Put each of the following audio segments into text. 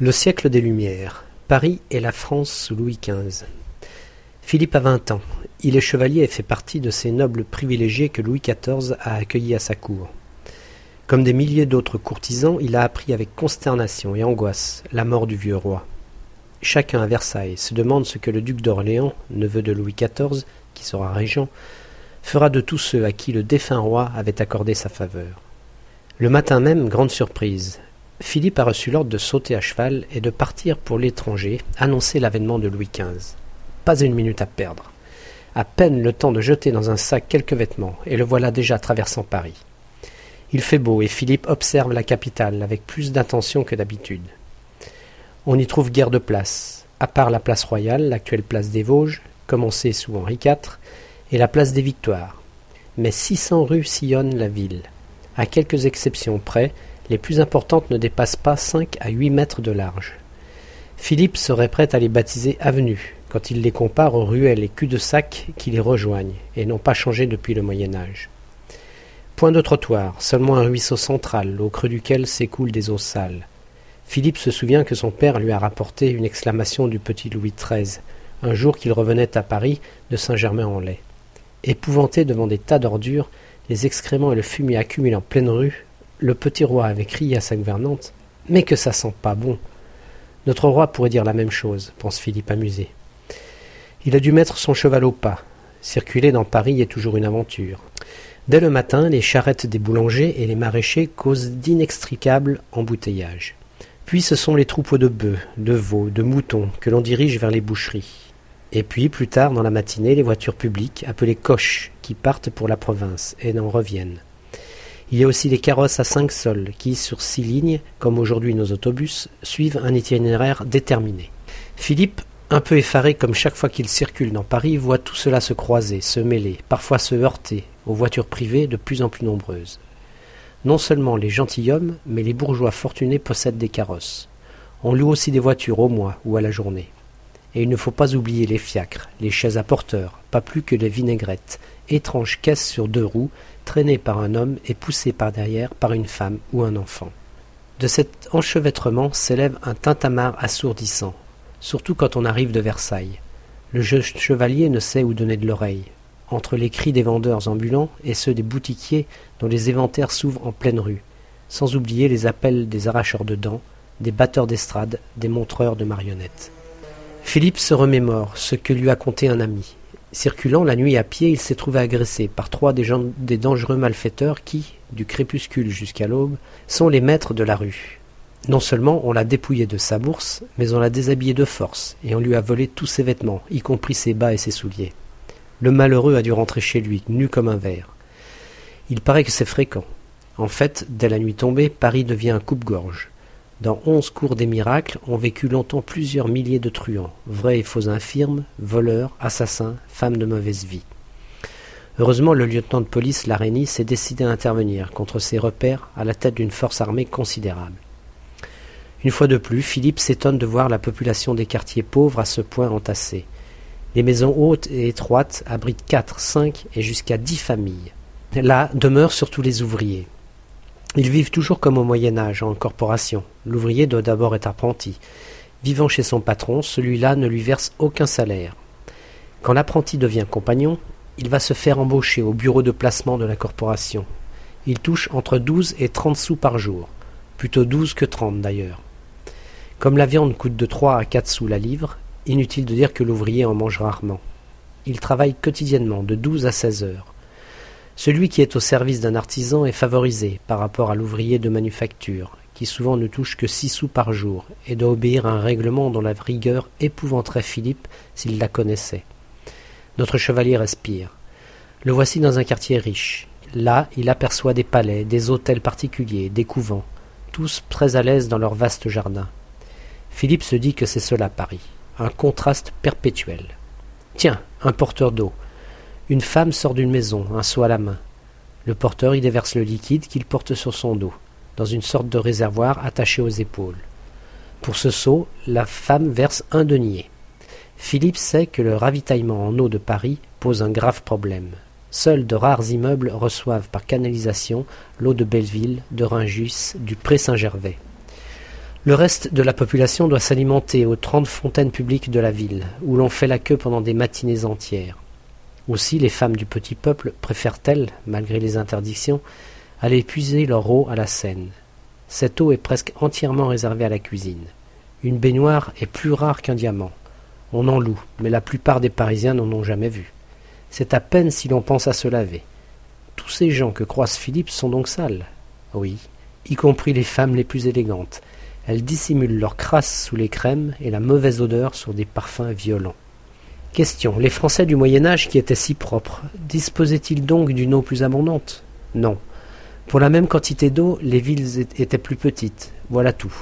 Le siècle des Lumières. Paris et la France sous Louis XV. Philippe a vingt ans. Il est chevalier et fait partie de ces nobles privilégiés que Louis XIV a accueillis à sa cour. Comme des milliers d'autres courtisans, il a appris avec consternation et angoisse la mort du vieux roi. Chacun à Versailles se demande ce que le duc d'Orléans, neveu de Louis XIV, qui sera régent, fera de tous ceux à qui le défunt roi avait accordé sa faveur. Le matin même, grande surprise, Philippe a reçu l'ordre de sauter à cheval et de partir pour l'étranger, annoncer l'avènement de Louis XV. Pas une minute à perdre. À peine le temps de jeter dans un sac quelques vêtements, et le voilà déjà traversant Paris. Il fait beau, et Philippe observe la capitale avec plus d'attention que d'habitude. On n'y trouve guère de place, à part la place royale, l'actuelle place des Vosges, commencée sous Henri IV, et la place des Victoires. Mais six cents rues sillonnent la ville. À quelques exceptions près, les plus importantes ne dépassent pas cinq à huit mètres de large. Philippe serait prêt à les baptiser avenues, quand il les compare aux ruelles et cul-de-sac qui les rejoignent, et n'ont pas changé depuis le Moyen Âge. Point de trottoir, seulement un ruisseau central, au creux duquel s'écoulent des eaux sales. Philippe se souvient que son père lui a rapporté une exclamation du petit Louis XIII, un jour qu'il revenait à Paris de Saint-Germain-en-Laye. Épouvanté devant des tas d'ordures, les excréments et le fumier accumulés en pleine rue, le petit roi avait crié à sa gouvernante Mais que ça sent pas bon Notre roi pourrait dire la même chose, pense Philippe amusé. Il a dû mettre son cheval au pas. Circuler dans Paris est toujours une aventure. Dès le matin, les charrettes des boulangers et les maraîchers causent d'inextricables embouteillages. Puis ce sont les troupeaux de bœufs, de veaux, de moutons que l'on dirige vers les boucheries. Et puis, plus tard dans la matinée, les voitures publiques, appelées coches, qui partent pour la province et n'en reviennent. Il y a aussi les carrosses à cinq sols qui, sur six lignes, comme aujourd'hui nos autobus, suivent un itinéraire déterminé. Philippe, un peu effaré comme chaque fois qu'il circule dans Paris, voit tout cela se croiser, se mêler, parfois se heurter aux voitures privées de plus en plus nombreuses. Non seulement les gentilshommes, mais les bourgeois fortunés possèdent des carrosses. On loue aussi des voitures au mois ou à la journée. Et il ne faut pas oublier les fiacres, les chaises à porteurs, pas plus que les vinaigrettes, étranges caisses sur deux roues, traînées par un homme et poussées par derrière par une femme ou un enfant. De cet enchevêtrement s'élève un tintamarre assourdissant, surtout quand on arrive de Versailles. Le jeune chevalier ne sait où donner de l'oreille, entre les cris des vendeurs ambulants et ceux des boutiquiers dont les éventaires s'ouvrent en pleine rue, sans oublier les appels des arracheurs de dents, des batteurs d'estrade, des montreurs de marionnettes. Philippe se remémore ce que lui a conté un ami. Circulant la nuit à pied, il s'est trouvé agressé par trois des, dangereux malfaiteurs qui, du crépuscule jusqu'à l'aube, sont les maîtres de la rue. Non seulement on l'a dépouillé de sa bourse, mais on l'a déshabillé de force, et on lui a volé tous ses vêtements, y compris ses bas et ses souliers. Le malheureux a dû rentrer chez lui, nu comme un verre. Il paraît que c'est fréquent. En fait, dès la nuit tombée, Paris devient un coupe-gorge. Dans onze cours des miracles ont vécu longtemps plusieurs milliers de truands, vrais et faux infirmes, voleurs, assassins, femmes de mauvaise vie. Heureusement, le lieutenant de police Larénie s'est décidé à intervenir contre ces repères à la tête d'une force armée considérable. Une fois de plus, Philippe s'étonne de voir la population des quartiers pauvres à ce point entassée. Les maisons hautes et étroites abritent quatre, cinq et jusqu'à dix familles. Là demeurent surtout les ouvriers. Ils vivent toujours comme au Moyen Âge, en corporation. L'ouvrier doit d'abord être apprenti. Vivant chez son patron, celui-là ne lui verse aucun salaire. Quand l'apprenti devient compagnon, il va se faire embaucher au bureau de placement de la corporation. Il touche entre douze et trente sous par jour. Plutôt douze que trente d'ailleurs. Comme la viande coûte de trois à quatre sous la livre, inutile de dire que l'ouvrier en mange rarement. Il travaille quotidiennement de douze à seize heures. Celui qui est au service d'un artisan est favorisé par rapport à l'ouvrier de manufacture, qui souvent ne touche que six sous par jour, et doit obéir à un règlement dont la rigueur épouvanterait Philippe s'il la connaissait. Notre chevalier respire. Le voici dans un quartier riche. Là, il aperçoit des palais, des hôtels particuliers, des couvents, tous très à l'aise dans leur vaste jardin. Philippe se dit que c'est cela Paris, un contraste perpétuel. Tiens, un porteur d'eau, une femme sort d'une maison, un seau à la main. Le porteur y déverse le liquide qu'il porte sur son dos, dans une sorte de réservoir attaché aux épaules. Pour ce seau, la femme verse un denier. Philippe sait que le ravitaillement en eau de Paris pose un grave problème. Seuls de rares immeubles reçoivent par canalisation l'eau de Belleville, de Rungis, du Pré Saint-Gervais. Le reste de la population doit s'alimenter aux trente fontaines publiques de la ville, où l'on fait la queue pendant des matinées entières. Aussi les femmes du petit peuple préfèrent-elles, malgré les interdictions, aller puiser leur eau à la Seine. Cette eau est presque entièrement réservée à la cuisine. Une baignoire est plus rare qu'un diamant. On en loue, mais la plupart des Parisiens n'en ont jamais vu. C'est à peine si l'on pense à se laver. Tous ces gens que croise Philippe sont donc sales. Oui, y compris les femmes les plus élégantes. Elles dissimulent leur crasse sous les crèmes et la mauvaise odeur sur des parfums violents. Question. Les Français du Moyen Âge qui étaient si propres, disposaient-ils donc d'une eau plus abondante? Non. Pour la même quantité d'eau, les villes étaient plus petites. Voilà tout.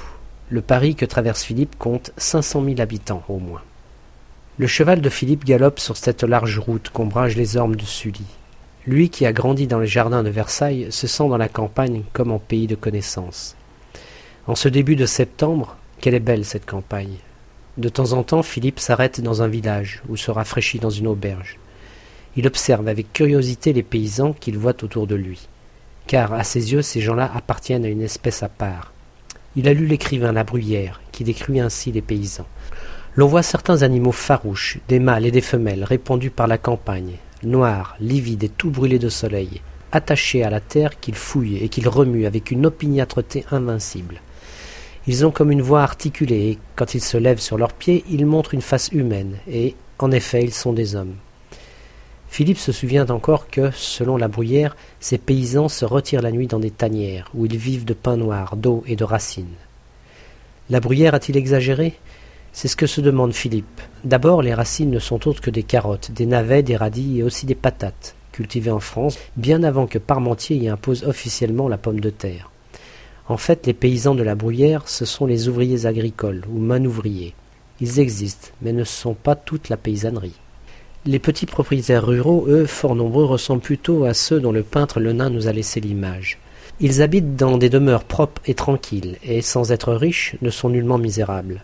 Le Paris que traverse Philippe compte cinq cent mille habitants au moins. Le cheval de Philippe galope sur cette large route qu'ombragent les ormes de Sully. Lui qui a grandi dans les jardins de Versailles se sent dans la campagne comme en pays de connaissance. En ce début de septembre, quelle est belle cette campagne? De temps en temps, Philippe s'arrête dans un village ou se rafraîchit dans une auberge. Il observe avec curiosité les paysans qu'il voit autour de lui, car à ses yeux ces gens-là appartiennent à une espèce à part. Il a lu l'écrivain La Bruyère, qui décrit ainsi les paysans. L'on voit certains animaux farouches, des mâles et des femelles, répandus par la campagne, noirs, livides et tout brûlés de soleil, attachés à la terre qu'ils fouillent et qu'ils remuent avec une opiniâtreté invincible. Ils ont comme une voix articulée, et quand ils se lèvent sur leurs pieds, ils montrent une face humaine, et, en effet, ils sont des hommes. Philippe se souvient encore que, selon la bruyère, ces paysans se retirent la nuit dans des tanières, où ils vivent de pain noir, d'eau et de racines. La bruyère a-t-il exagéré? C'est ce que se demande Philippe. D'abord, les racines ne sont autres que des carottes, des navets, des radis et aussi des patates, cultivées en France, bien avant que Parmentier y impose officiellement la pomme de terre. En fait, les paysans de la Bruyère, ce sont les ouvriers agricoles ou manouvriers. Ils existent, mais ne sont pas toute la paysannerie. Les petits propriétaires ruraux, eux, fort nombreux, ressemblent plutôt à ceux dont le peintre Lenain nous a laissé l'image. Ils habitent dans des demeures propres et tranquilles, et sans être riches, ne sont nullement misérables.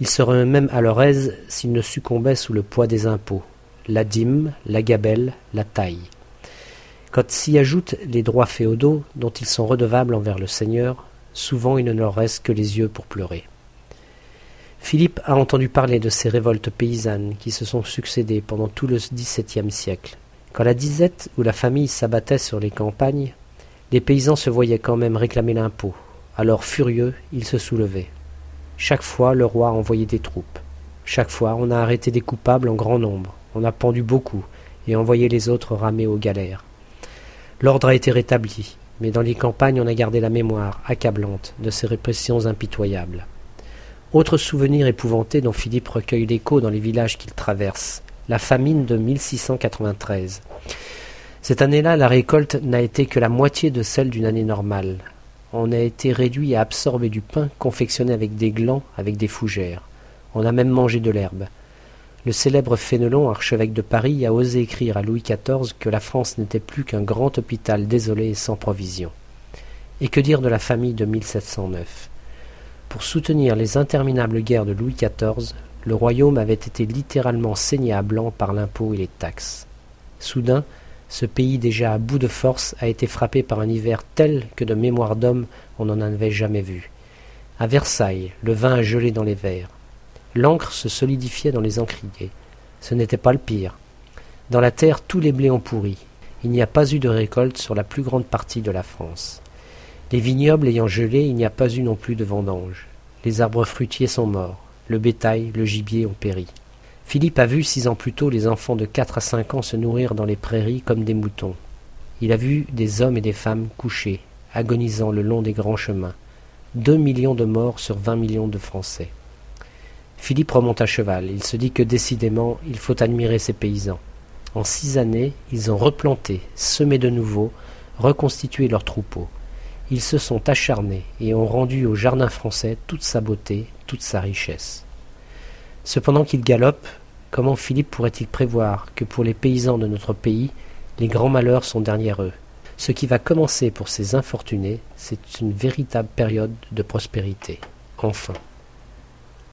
Ils seraient même à leur aise s'ils ne succombaient sous le poids des impôts, la dîme, la gabelle, la taille. Quand s'y ajoutent les droits féodaux dont ils sont redevables envers le Seigneur, souvent il ne leur reste que les yeux pour pleurer. Philippe a entendu parler de ces révoltes paysannes qui se sont succédées pendant tout le XVIIe siècle. Quand la disette ou la famille s'abattait sur les campagnes, les paysans se voyaient quand même réclamer l'impôt. Alors furieux, ils se soulevaient. Chaque fois, le roi envoyait des troupes. Chaque fois, on a arrêté des coupables en grand nombre, on a pendu beaucoup et envoyé les autres ramer aux galères. L'ordre a été rétabli, mais dans les campagnes on a gardé la mémoire accablante de ces répressions impitoyables. Autre souvenir épouvanté dont Philippe recueille l'écho dans les villages qu'il traverse, la famine de 1693. Cette année-là, la récolte n'a été que la moitié de celle d'une année normale. On a été réduit à absorber du pain confectionné avec des glands, avec des fougères. On a même mangé de l'herbe. Le célèbre Fénelon, archevêque de Paris, a osé écrire à Louis XIV que la France n'était plus qu'un grand hôpital désolé et sans provisions. Et que dire de la famille de 1709 Pour soutenir les interminables guerres de Louis XIV, le royaume avait été littéralement saigné à blanc par l'impôt et les taxes. Soudain, ce pays déjà à bout de force a été frappé par un hiver tel que de mémoire d'homme on n'en avait jamais vu. À Versailles, le vin a gelé dans les verres. L'encre se solidifiait dans les encriers. Ce n'était pas le pire. Dans la terre, tous les blés ont pourri. Il n'y a pas eu de récolte sur la plus grande partie de la France. Les vignobles ayant gelé, il n'y a pas eu non plus de vendanges. Les arbres fruitiers sont morts. Le bétail, le gibier ont péri. Philippe a vu six ans plus tôt les enfants de quatre à cinq ans se nourrir dans les prairies comme des moutons. Il a vu des hommes et des femmes couchés, agonisant le long des grands chemins. Deux millions de morts sur vingt millions de Français. Philippe remonte à cheval. Il se dit que décidément, il faut admirer ces paysans. En six années, ils ont replanté, semé de nouveau, reconstitué leurs troupeaux. Ils se sont acharnés et ont rendu au jardin français toute sa beauté, toute sa richesse. Cependant qu'il galope, comment Philippe pourrait-il prévoir que pour les paysans de notre pays, les grands malheurs sont derrière eux? Ce qui va commencer pour ces infortunés, c'est une véritable période de prospérité. Enfin.